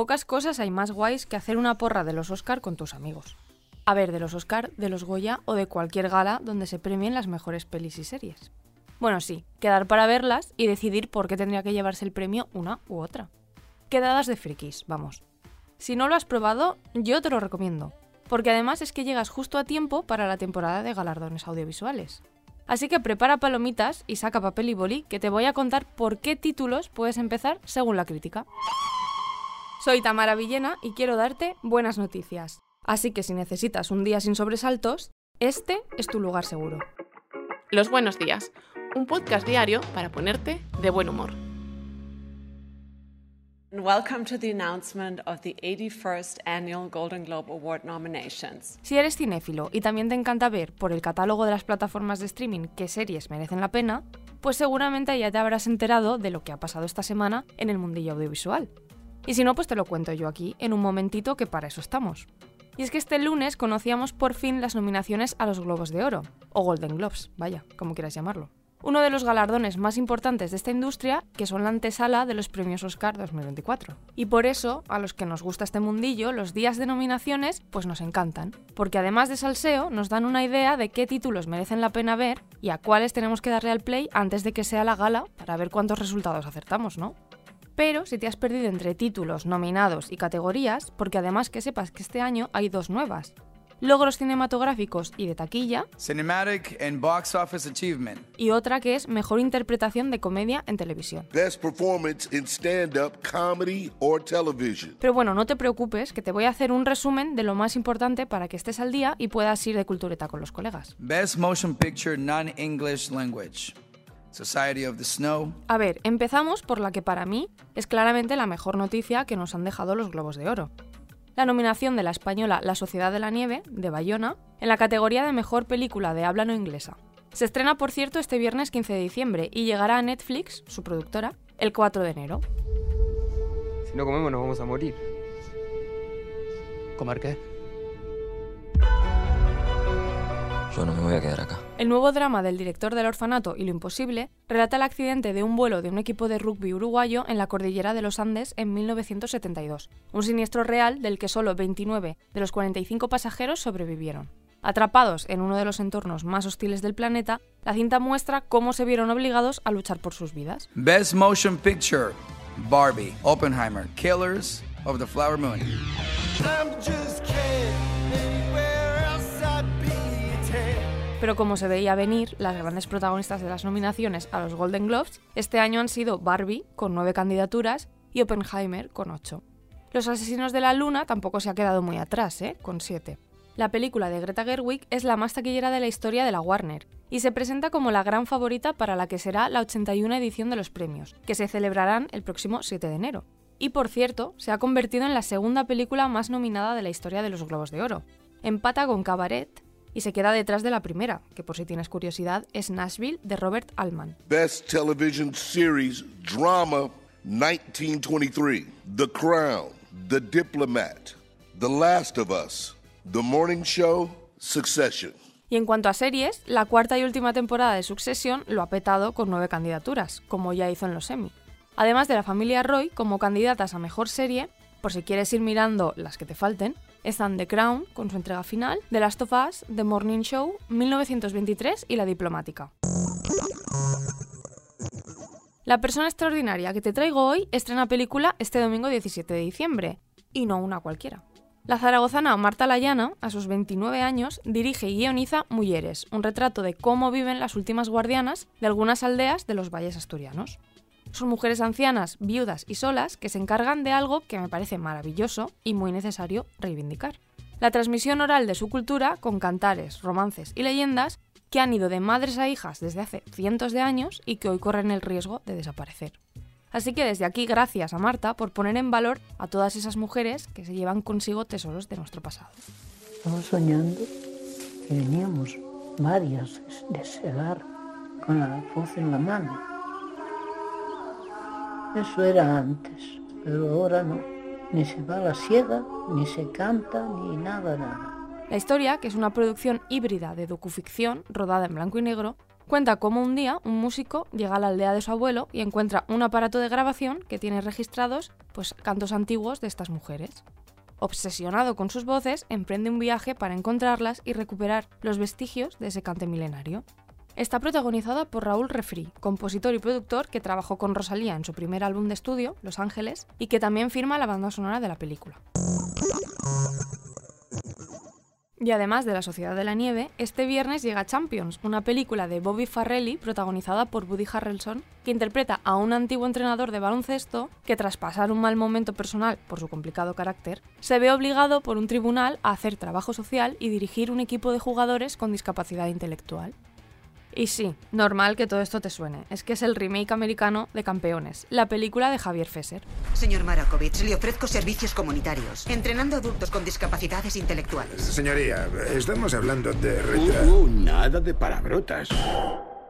Pocas cosas hay más guays que hacer una porra de los Oscar con tus amigos. A ver, de los Oscar, de los Goya o de cualquier gala donde se premien las mejores pelis y series. Bueno, sí, quedar para verlas y decidir por qué tendría que llevarse el premio una u otra. Quedadas de frikis, vamos. Si no lo has probado, yo te lo recomiendo, porque además es que llegas justo a tiempo para la temporada de galardones audiovisuales. Así que prepara palomitas y saca papel y boli que te voy a contar por qué títulos puedes empezar según la crítica. Soy Tamara Villena y quiero darte buenas noticias. Así que si necesitas un día sin sobresaltos, este es tu lugar seguro. Los buenos días, un podcast diario para ponerte de buen humor. Si eres cinéfilo y también te encanta ver por el catálogo de las plataformas de streaming qué series merecen la pena, pues seguramente ya te habrás enterado de lo que ha pasado esta semana en el mundillo audiovisual. Y si no, pues te lo cuento yo aquí, en un momentito que para eso estamos. Y es que este lunes conocíamos por fin las nominaciones a los Globos de Oro, o Golden Globes, vaya, como quieras llamarlo. Uno de los galardones más importantes de esta industria, que son la antesala de los premios Oscar 2024. Y por eso, a los que nos gusta este mundillo, los días de nominaciones pues nos encantan, porque además de salseo, nos dan una idea de qué títulos merecen la pena ver y a cuáles tenemos que darle al play antes de que sea la gala para ver cuántos resultados acertamos, ¿no? Pero si te has perdido entre títulos, nominados y categorías, porque además que sepas que este año hay dos nuevas. Logros cinematográficos y de taquilla. Cinematic and Box Office Achievement. Y otra que es Mejor Interpretación de Comedia en Televisión. Best Performance in Stand-Up Comedy or Television. Pero bueno, no te preocupes, que te voy a hacer un resumen de lo más importante para que estés al día y puedas ir de cultureta con los colegas. Best Motion Picture Non-English Language. Society of the Snow. A ver, empezamos por la que para mí es claramente la mejor noticia que nos han dejado los Globos de Oro. La nominación de la española La Sociedad de la Nieve, de Bayona, en la categoría de Mejor Película de Habla No Inglesa. Se estrena, por cierto, este viernes 15 de diciembre y llegará a Netflix, su productora, el 4 de enero. Si no comemos nos vamos a morir. ¿Comer qué? Yo no me voy a quedar acá. El nuevo drama del director del orfanato y lo imposible relata el accidente de un vuelo de un equipo de rugby uruguayo en la cordillera de los Andes en 1972, un siniestro real del que solo 29 de los 45 pasajeros sobrevivieron. Atrapados en uno de los entornos más hostiles del planeta, la cinta muestra cómo se vieron obligados a luchar por sus vidas. Best Motion Picture. Barbie, Oppenheimer, Killers of the Flower Moon. Pero como se veía venir, las grandes protagonistas de las nominaciones a los Golden Globes este año han sido Barbie, con nueve candidaturas, y Oppenheimer, con ocho. Los Asesinos de la Luna tampoco se ha quedado muy atrás, ¿eh? con siete. La película de Greta Gerwig es la más taquillera de la historia de la Warner y se presenta como la gran favorita para la que será la 81 edición de los premios, que se celebrarán el próximo 7 de enero. Y por cierto, se ha convertido en la segunda película más nominada de la historia de los Globos de Oro. Empata con Cabaret, y se queda detrás de la primera, que por si tienes curiosidad es Nashville de Robert Altman. Best Television Series Drama 1923. The Crown, The Diplomat, The Last of Us, The Morning Show, Succession. Y en cuanto a series, la cuarta y última temporada de Succession lo ha petado con nueve candidaturas, como ya hizo en los Emmy. Además de la familia Roy como candidatas a mejor serie, por si quieres ir mirando las que te falten, están The Crown, con su entrega final, The Last of Us, The Morning Show, 1923 y La Diplomática. La persona extraordinaria que te traigo hoy estrena película este domingo 17 de diciembre, y no una cualquiera. La zaragozana Marta Layana, a sus 29 años, dirige y guioniza Mujeres, un retrato de cómo viven las últimas guardianas de algunas aldeas de los valles asturianos. Son mujeres ancianas, viudas y solas que se encargan de algo que me parece maravilloso y muy necesario reivindicar. La transmisión oral de su cultura con cantares, romances y leyendas que han ido de madres a hijas desde hace cientos de años y que hoy corren el riesgo de desaparecer. Así que desde aquí gracias a Marta por poner en valor a todas esas mujeres que se llevan consigo tesoros de nuestro pasado. Estaba soñando que veníamos varias de segar con la voz en la mano eso era antes, pero ahora no. Ni se va la siega, ni se canta, ni nada, nada. La historia, que es una producción híbrida de docuficción rodada en blanco y negro, Cuenta cómo un día un músico llega a la aldea de su abuelo y encuentra un aparato de grabación que tiene registrados pues, cantos antiguos de estas mujeres. Obsesionado con sus voces, emprende un viaje para encontrarlas y recuperar los vestigios de ese cante milenario. Está protagonizada por Raúl Refri, compositor y productor que trabajó con Rosalía en su primer álbum de estudio, Los Ángeles, y que también firma la banda sonora de la película. Y además de La Sociedad de la Nieve, este viernes llega Champions, una película de Bobby Farrelly protagonizada por Woody Harrelson, que interpreta a un antiguo entrenador de baloncesto que tras pasar un mal momento personal por su complicado carácter, se ve obligado por un tribunal a hacer trabajo social y dirigir un equipo de jugadores con discapacidad intelectual. Y sí, normal que todo esto te suene. Es que es el remake americano de Campeones, la película de Javier Fesser. Señor Marakovich, le ofrezco servicios comunitarios, entrenando adultos con discapacidades intelectuales. Señoría, estamos hablando de Uh, uh, nada de palabrotas.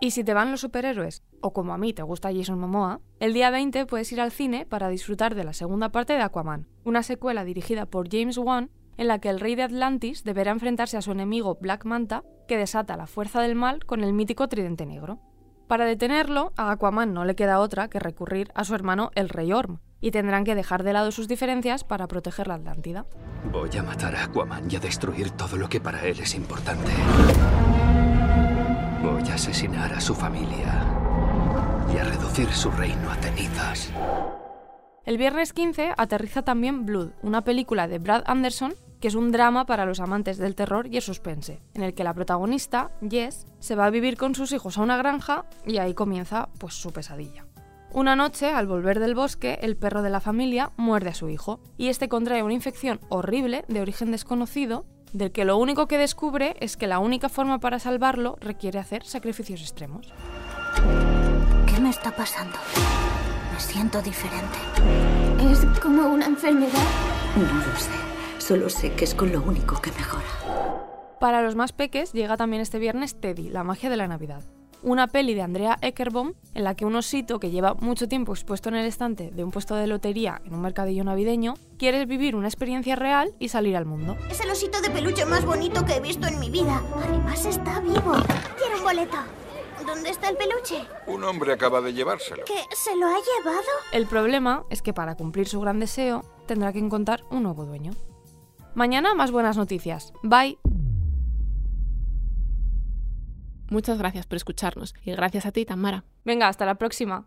Y si te van los superhéroes, o como a mí te gusta Jason Momoa, el día 20 puedes ir al cine para disfrutar de la segunda parte de Aquaman, una secuela dirigida por James Wan en la que el rey de Atlantis deberá enfrentarse a su enemigo Black Manta, que desata la fuerza del mal con el mítico tridente negro. Para detenerlo, a Aquaman no le queda otra que recurrir a su hermano el rey Orm, y tendrán que dejar de lado sus diferencias para proteger la Atlántida. Voy a matar a Aquaman y a destruir todo lo que para él es importante. Voy a asesinar a su familia y a reducir su reino a cenizas. El viernes 15 aterriza también Blood, una película de Brad Anderson que es un drama para los amantes del terror y el suspense, en el que la protagonista, Jess, se va a vivir con sus hijos a una granja y ahí comienza pues su pesadilla. Una noche, al volver del bosque, el perro de la familia muerde a su hijo y este contrae una infección horrible de origen desconocido, del que lo único que descubre es que la única forma para salvarlo requiere hacer sacrificios extremos. ¿Qué me está pasando? Siento diferente. ¿Es como una enfermedad? No lo sé. Solo sé que es con lo único que mejora. Para los más peques llega también este viernes Teddy, la magia de la Navidad. Una peli de Andrea Eckerbaum en la que un osito que lleva mucho tiempo expuesto en el estante de un puesto de lotería en un mercadillo navideño quiere vivir una experiencia real y salir al mundo. Es el osito de peluche más bonito que he visto en mi vida. Además está vivo. Quiero un boleto. ¿Dónde está el peluche? Un hombre acaba de llevárselo. ¿Qué? ¿Se lo ha llevado? El problema es que para cumplir su gran deseo tendrá que encontrar un nuevo dueño. Mañana más buenas noticias. Bye. Muchas gracias por escucharnos y gracias a ti, Tamara. Venga, hasta la próxima.